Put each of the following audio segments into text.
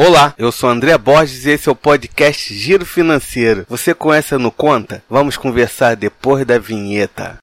Olá, eu sou André Borges e esse é o podcast Giro Financeiro. Você conhece No Conta? Vamos conversar depois da vinheta.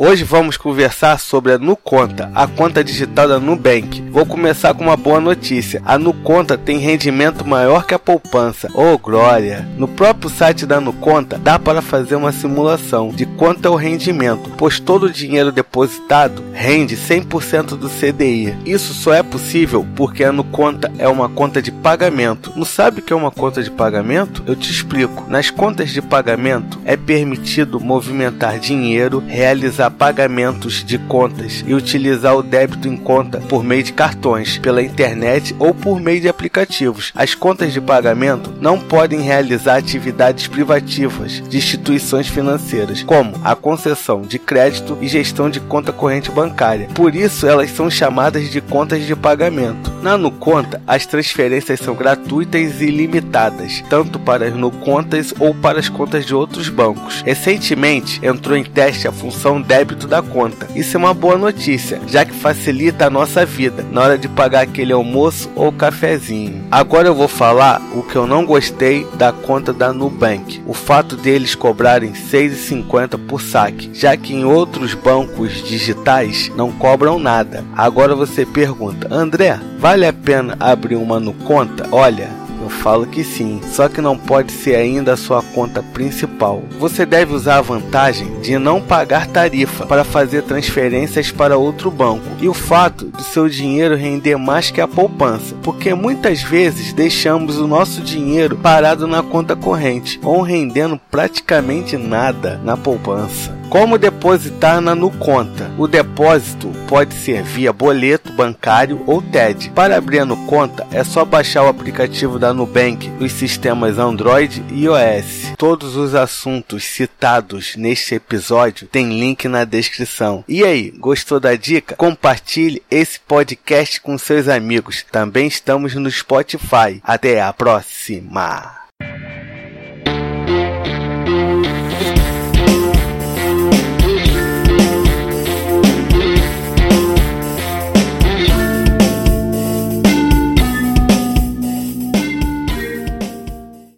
Hoje vamos conversar sobre a Nuconta, a conta digital da Nubank. Vou começar com uma boa notícia. A Nuconta tem rendimento maior que a poupança. Oh, glória! No próprio site da Nuconta dá para fazer uma simulação de quanto é o rendimento, pois todo o dinheiro depositado rende 100% do CDI. Isso só é possível porque a Nuconta é uma conta de pagamento. Não sabe o que é uma conta de pagamento? Eu te explico. Nas contas de pagamento é permitido movimentar dinheiro, realizar pagamentos de contas e utilizar o débito em conta por meio de cartões, pela internet ou por meio de aplicativos. As contas de pagamento não podem realizar atividades privativas de instituições financeiras, como a concessão de crédito e gestão de conta corrente bancária. Por isso, elas são chamadas de contas de pagamento. Na Nuconta, as transferências são gratuitas e ilimitadas, tanto para as Nucontas ou para as contas de outros bancos. Recentemente, entrou em teste a função débito débito da conta. Isso é uma boa notícia, já que facilita a nossa vida na hora de pagar aquele almoço ou cafezinho. Agora eu vou falar o que eu não gostei da conta da Nubank. O fato deles cobrarem 6,50 por saque, já que em outros bancos digitais não cobram nada. Agora você pergunta, André, vale a pena abrir uma no conta? Olha, eu falo que sim, só que não pode ser ainda a sua conta principal. Você deve usar a vantagem de não pagar tarifa para fazer transferências para outro banco e o fato de seu dinheiro render mais que a poupança, porque muitas vezes deixamos o nosso dinheiro parado na conta corrente ou rendendo praticamente nada na poupança. Como depositar na Nuconta? O pode ser via boleto bancário ou TED. Para abrir a Nuconta é só baixar o aplicativo da Nubank nos sistemas Android e iOS. Todos os assuntos citados neste episódio tem link na descrição. E aí, gostou da dica? Compartilhe esse podcast com seus amigos. Também estamos no Spotify. Até a próxima!